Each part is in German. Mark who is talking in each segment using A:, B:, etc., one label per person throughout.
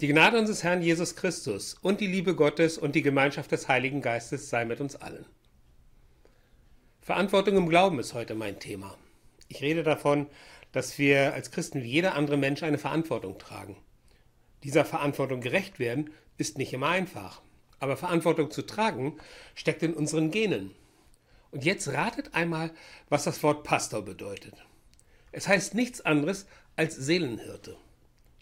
A: Die Gnade unseres Herrn Jesus Christus und die Liebe Gottes und die Gemeinschaft des Heiligen Geistes sei mit uns allen. Verantwortung im Glauben ist heute mein Thema. Ich rede davon, dass wir als Christen wie jeder andere Mensch eine Verantwortung tragen. Dieser Verantwortung gerecht werden ist nicht immer einfach. Aber Verantwortung zu tragen steckt in unseren Genen. Und jetzt ratet einmal, was das Wort Pastor bedeutet. Es heißt nichts anderes als Seelenhirte.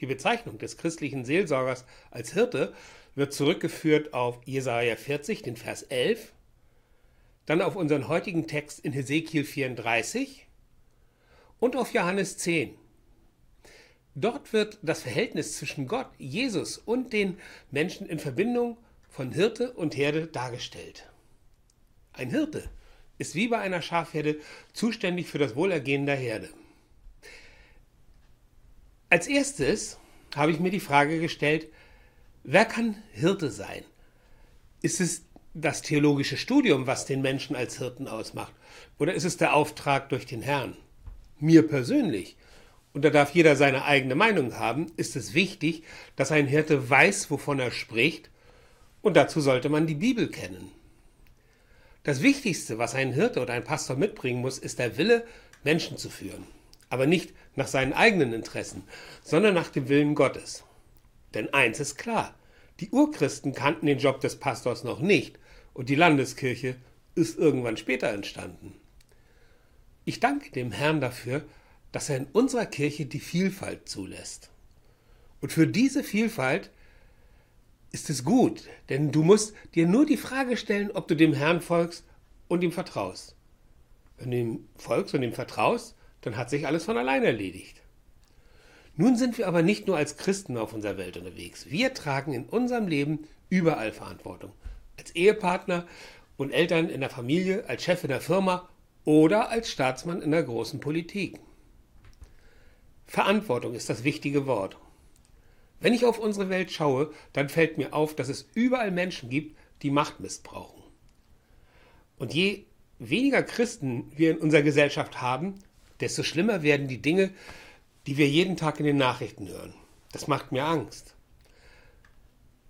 A: Die Bezeichnung des christlichen Seelsorgers als Hirte wird zurückgeführt auf Jesaja 40, den Vers 11, dann auf unseren heutigen Text in Hesekiel 34 und auf Johannes 10. Dort wird das Verhältnis zwischen Gott, Jesus und den Menschen in Verbindung von Hirte und Herde dargestellt. Ein Hirte ist wie bei einer Schafherde zuständig für das Wohlergehen der Herde. Als erstes habe ich mir die Frage gestellt, wer kann Hirte sein? Ist es das theologische Studium, was den Menschen als Hirten ausmacht? Oder ist es der Auftrag durch den Herrn? Mir persönlich, und da darf jeder seine eigene Meinung haben, ist es wichtig, dass ein Hirte weiß, wovon er spricht und dazu sollte man die Bibel kennen. Das Wichtigste, was ein Hirte oder ein Pastor mitbringen muss, ist der Wille, Menschen zu führen. Aber nicht nach seinen eigenen Interessen, sondern nach dem Willen Gottes. Denn eins ist klar, die Urchristen kannten den Job des Pastors noch nicht und die Landeskirche ist irgendwann später entstanden. Ich danke dem Herrn dafür, dass er in unserer Kirche die Vielfalt zulässt. Und für diese Vielfalt ist es gut, denn du musst dir nur die Frage stellen, ob du dem Herrn folgst und ihm vertraust. Wenn du ihm folgst und ihm vertraust, dann hat sich alles von allein erledigt. Nun sind wir aber nicht nur als Christen auf unserer Welt unterwegs. Wir tragen in unserem Leben überall Verantwortung. Als Ehepartner und Eltern in der Familie, als Chef in der Firma oder als Staatsmann in der großen Politik. Verantwortung ist das wichtige Wort. Wenn ich auf unsere Welt schaue, dann fällt mir auf, dass es überall Menschen gibt, die Macht missbrauchen. Und je weniger Christen wir in unserer Gesellschaft haben, desto schlimmer werden die Dinge, die wir jeden Tag in den Nachrichten hören. Das macht mir Angst.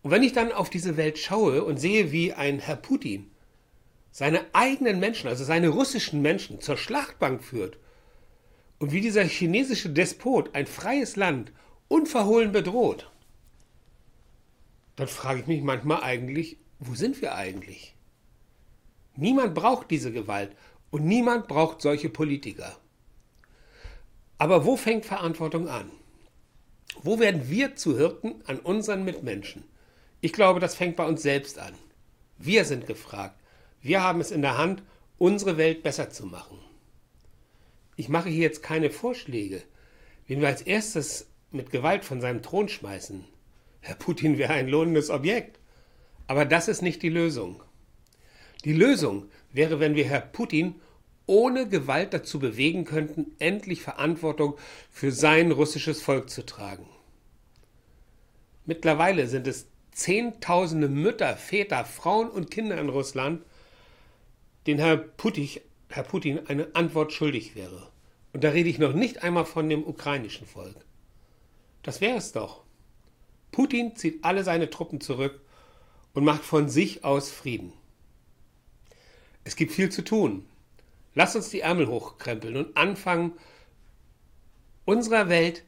A: Und wenn ich dann auf diese Welt schaue und sehe, wie ein Herr Putin seine eigenen Menschen, also seine russischen Menschen, zur Schlachtbank führt und wie dieser chinesische Despot ein freies Land unverhohlen bedroht, dann frage ich mich manchmal eigentlich, wo sind wir eigentlich? Niemand braucht diese Gewalt und niemand braucht solche Politiker. Aber wo fängt Verantwortung an? Wo werden wir zu Hirten an unseren Mitmenschen? Ich glaube, das fängt bei uns selbst an. Wir sind gefragt. Wir haben es in der Hand, unsere Welt besser zu machen. Ich mache hier jetzt keine Vorschläge, wen wir als erstes mit Gewalt von seinem Thron schmeißen. Herr Putin wäre ein lohnendes Objekt. Aber das ist nicht die Lösung. Die Lösung wäre, wenn wir Herr Putin ohne Gewalt dazu bewegen könnten, endlich Verantwortung für sein russisches Volk zu tragen. Mittlerweile sind es Zehntausende Mütter, Väter, Frauen und Kinder in Russland, denen Herr Putin, Herr Putin eine Antwort schuldig wäre. Und da rede ich noch nicht einmal von dem ukrainischen Volk. Das wäre es doch. Putin zieht alle seine Truppen zurück und macht von sich aus Frieden. Es gibt viel zu tun. Lass uns die Ärmel hochkrempeln und anfangen, unserer Welt,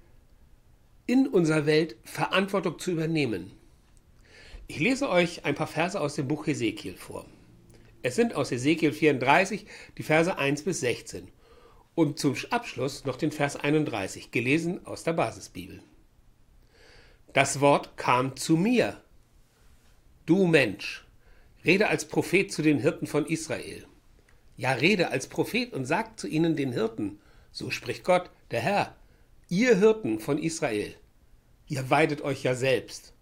A: in unserer Welt Verantwortung zu übernehmen. Ich lese euch ein paar Verse aus dem Buch Hesekiel vor. Es sind aus Hesekiel 34 die Verse 1 bis 16 und zum Abschluss noch den Vers 31, gelesen aus der Basisbibel. Das Wort kam zu mir. Du Mensch, rede als Prophet zu den Hirten von Israel. Ja, rede als Prophet und sag zu ihnen den Hirten, so spricht Gott, der Herr, ihr Hirten von Israel, ihr weidet euch ja selbst.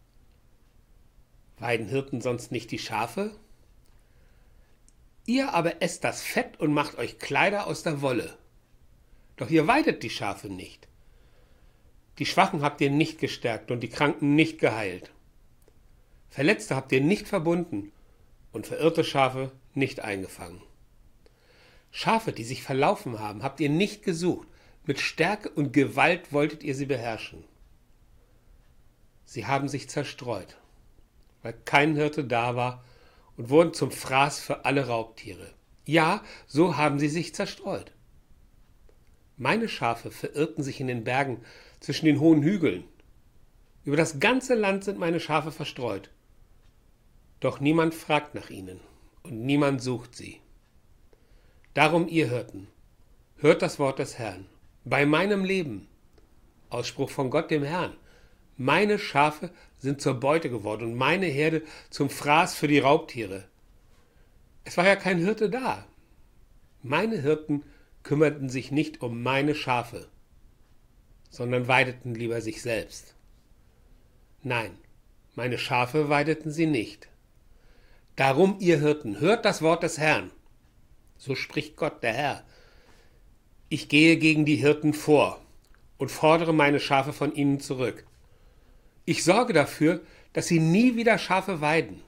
A: Weiden Hirten sonst nicht die Schafe? Ihr aber esst das Fett und macht euch Kleider aus der Wolle. Doch ihr weidet die Schafe nicht. Die Schwachen habt ihr nicht gestärkt und die Kranken nicht geheilt. Verletzte habt ihr nicht verbunden und verirrte Schafe nicht eingefangen. Schafe, die sich verlaufen haben, habt ihr nicht gesucht. Mit Stärke und Gewalt wolltet ihr sie beherrschen. Sie haben sich zerstreut, weil kein Hirte da war und wurden zum Fraß für alle Raubtiere. Ja, so haben sie sich zerstreut. Meine Schafe verirrten sich in den Bergen zwischen den hohen Hügeln. Über das ganze Land sind meine Schafe verstreut. Doch niemand fragt nach ihnen und niemand sucht sie. Darum, ihr Hirten, hört das Wort des Herrn. Bei meinem Leben, Ausspruch von Gott dem Herrn, meine Schafe sind zur Beute geworden und meine Herde zum Fraß für die Raubtiere. Es war ja kein Hirte da. Meine Hirten kümmerten sich nicht um meine Schafe, sondern weideten lieber sich selbst. Nein, meine Schafe weideten sie nicht. Darum, ihr Hirten, hört das Wort des Herrn. So spricht Gott der Herr. Ich gehe gegen die Hirten vor und fordere meine Schafe von ihnen zurück. Ich sorge dafür, dass sie nie wieder Schafe weiden.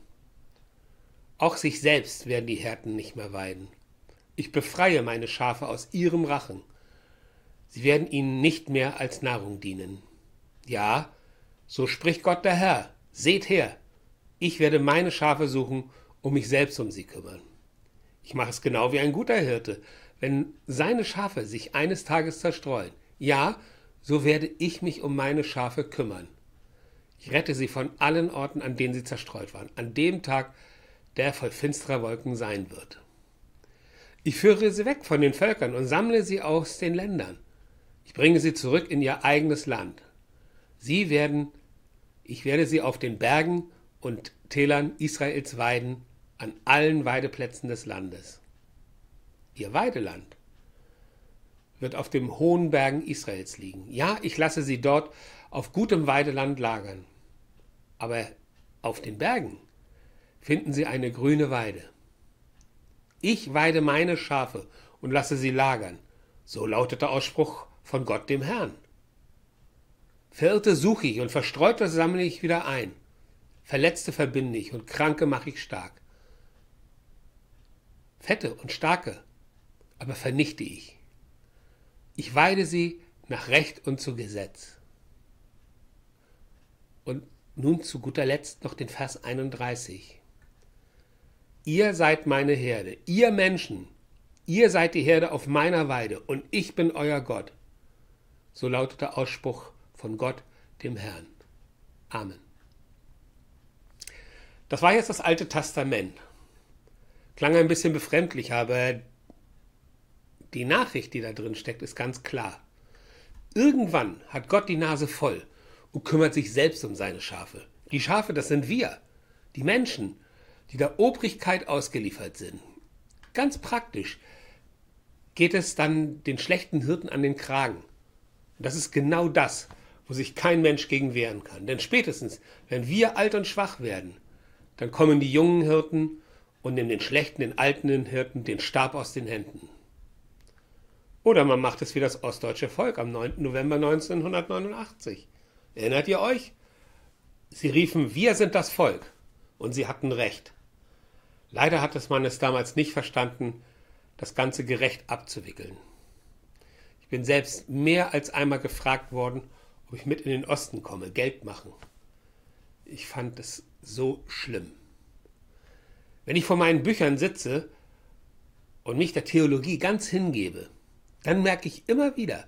A: Auch sich selbst werden die Hirten nicht mehr weiden. Ich befreie meine Schafe aus ihrem Rachen. Sie werden ihnen nicht mehr als Nahrung dienen. Ja, so spricht Gott der Herr. Seht her, ich werde meine Schafe suchen und mich selbst um sie kümmern. Ich mache es genau wie ein guter Hirte. Wenn seine Schafe sich eines Tages zerstreuen, ja, so werde ich mich um meine Schafe kümmern. Ich rette sie von allen Orten, an denen sie zerstreut waren, an dem Tag, der voll finsterer Wolken sein wird. Ich führe sie weg von den Völkern und sammle sie aus den Ländern. Ich bringe sie zurück in ihr eigenes Land. Sie werden, ich werde sie auf den Bergen und Tälern Israels weiden, an allen Weideplätzen des Landes. Ihr Weideland wird auf den hohen Bergen Israels liegen. Ja, ich lasse sie dort auf gutem Weideland lagern. Aber auf den Bergen finden sie eine grüne Weide. Ich weide meine Schafe und lasse sie lagern. So lautet der Ausspruch von Gott dem Herrn. Verirrte suche ich und Verstreute sammle ich wieder ein. Verletzte verbinde ich und Kranke mache ich stark. Fette und starke aber vernichte ich. Ich weide sie nach Recht und zu Gesetz. Und nun zu guter Letzt noch den Vers 31. Ihr seid meine Herde, ihr Menschen, ihr seid die Herde auf meiner Weide und ich bin euer Gott. So lautet der Ausspruch von Gott, dem Herrn. Amen. Das war jetzt das Alte Testament. Klang ein bisschen befremdlich, aber die Nachricht, die da drin steckt, ist ganz klar. Irgendwann hat Gott die Nase voll und kümmert sich selbst um seine Schafe. Die Schafe, das sind wir, die Menschen, die der Obrigkeit ausgeliefert sind. Ganz praktisch geht es dann den schlechten Hirten an den Kragen. Und das ist genau das, wo sich kein Mensch gegen wehren kann. Denn spätestens, wenn wir alt und schwach werden, dann kommen die jungen Hirten und nehmen den schlechten, den alten Hirten den Stab aus den Händen. Oder man macht es wie das ostdeutsche Volk am 9. November 1989. Erinnert ihr euch? Sie riefen, wir sind das Volk. Und sie hatten recht. Leider hat es man es damals nicht verstanden, das Ganze gerecht abzuwickeln. Ich bin selbst mehr als einmal gefragt worden, ob ich mit in den Osten komme, Geld machen. Ich fand es so schlimm. Wenn ich vor meinen Büchern sitze und mich der Theologie ganz hingebe, dann merke ich immer wieder,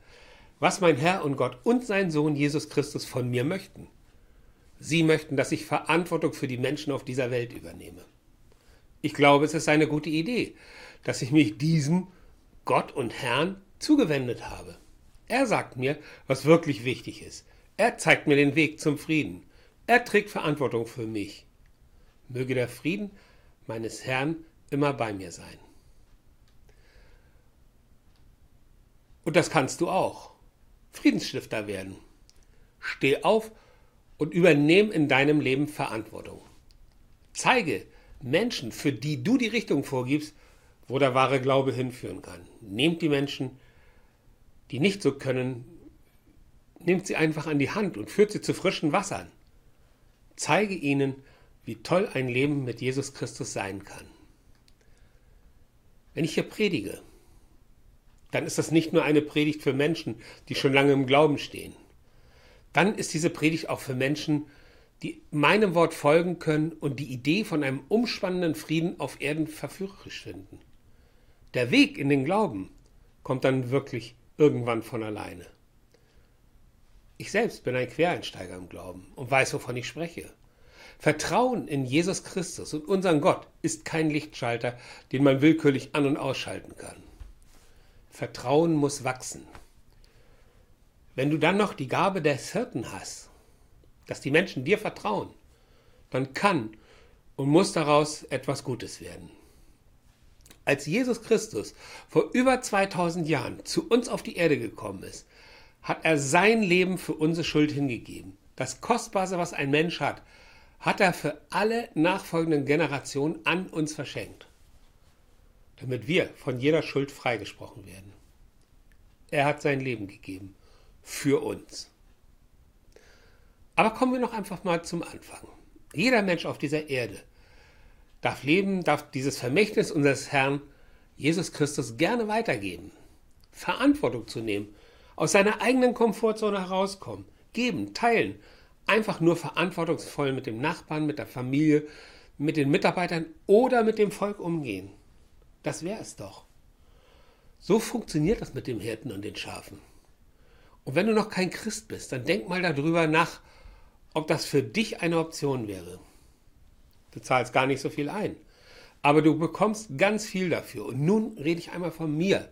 A: was mein Herr und Gott und sein Sohn Jesus Christus von mir möchten. Sie möchten, dass ich Verantwortung für die Menschen auf dieser Welt übernehme. Ich glaube, es ist eine gute Idee, dass ich mich diesem Gott und Herrn zugewendet habe. Er sagt mir, was wirklich wichtig ist. Er zeigt mir den Weg zum Frieden. Er trägt Verantwortung für mich. Möge der Frieden meines Herrn immer bei mir sein. Und das kannst du auch. Friedensstifter werden. Steh auf und übernehm in deinem Leben Verantwortung. Zeige Menschen, für die du die Richtung vorgibst, wo der wahre Glaube hinführen kann. Nehmt die Menschen, die nicht so können, nehmt sie einfach an die Hand und führt sie zu frischen Wassern. Zeige ihnen, wie toll ein Leben mit Jesus Christus sein kann. Wenn ich hier predige, dann ist das nicht nur eine Predigt für Menschen, die schon lange im Glauben stehen dann ist diese Predigt auch für Menschen, die meinem Wort folgen können und die Idee von einem umspannenden Frieden auf Erden verführerisch finden. Der Weg in den Glauben kommt dann wirklich irgendwann von alleine. Ich selbst bin ein Quereinsteiger im Glauben und weiß, wovon ich spreche. Vertrauen in Jesus Christus und unseren Gott ist kein Lichtschalter, den man willkürlich an- und ausschalten kann. Vertrauen muss wachsen. Wenn du dann noch die Gabe des Hirten hast, dass die Menschen dir vertrauen, dann kann und muss daraus etwas Gutes werden. Als Jesus Christus vor über 2000 Jahren zu uns auf die Erde gekommen ist, hat er sein Leben für unsere Schuld hingegeben. Das Kostbarste, was ein Mensch hat, hat er für alle nachfolgenden Generationen an uns verschenkt, damit wir von jeder Schuld freigesprochen werden. Er hat sein Leben gegeben für uns. Aber kommen wir noch einfach mal zum Anfang. Jeder Mensch auf dieser Erde darf leben, darf dieses Vermächtnis unseres Herrn Jesus Christus gerne weitergeben. Verantwortung zu nehmen, aus seiner eigenen Komfortzone herauskommen, geben, teilen, einfach nur verantwortungsvoll mit dem Nachbarn, mit der Familie, mit den Mitarbeitern oder mit dem Volk umgehen. Das wäre es doch. So funktioniert das mit dem Hirten und den Schafen. Und wenn du noch kein Christ bist, dann denk mal darüber nach, ob das für dich eine Option wäre. Du zahlst gar nicht so viel ein, aber du bekommst ganz viel dafür. Und nun rede ich einmal von mir.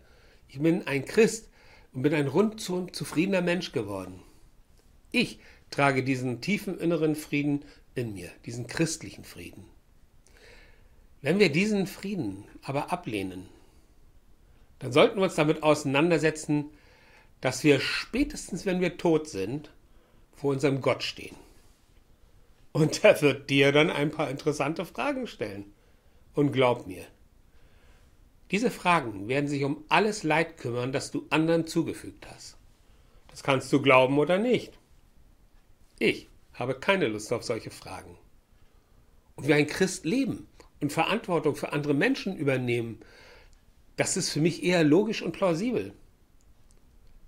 A: Ich bin ein Christ und bin ein rundum zufriedener Mensch geworden. Ich trage diesen tiefen inneren Frieden in mir, diesen christlichen Frieden. Wenn wir diesen Frieden aber ablehnen, dann sollten wir uns damit auseinandersetzen, dass wir spätestens, wenn wir tot sind, vor unserem Gott stehen. Und er wird dir dann ein paar interessante Fragen stellen. Und glaub mir, diese Fragen werden sich um alles Leid kümmern, das du anderen zugefügt hast. Das kannst du glauben oder nicht. Ich habe keine Lust auf solche Fragen. Und wie ein Christ leben und Verantwortung für andere Menschen übernehmen, das ist für mich eher logisch und plausibel.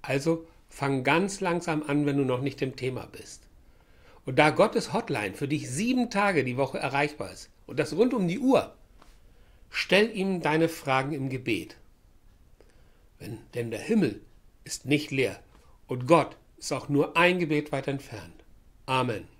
A: Also fang ganz langsam an, wenn du noch nicht im Thema bist. Und da Gottes Hotline für dich sieben Tage die Woche erreichbar ist und das rund um die Uhr, stell ihm deine Fragen im Gebet. Wenn, denn der Himmel ist nicht leer und Gott ist auch nur ein Gebet weit entfernt. Amen.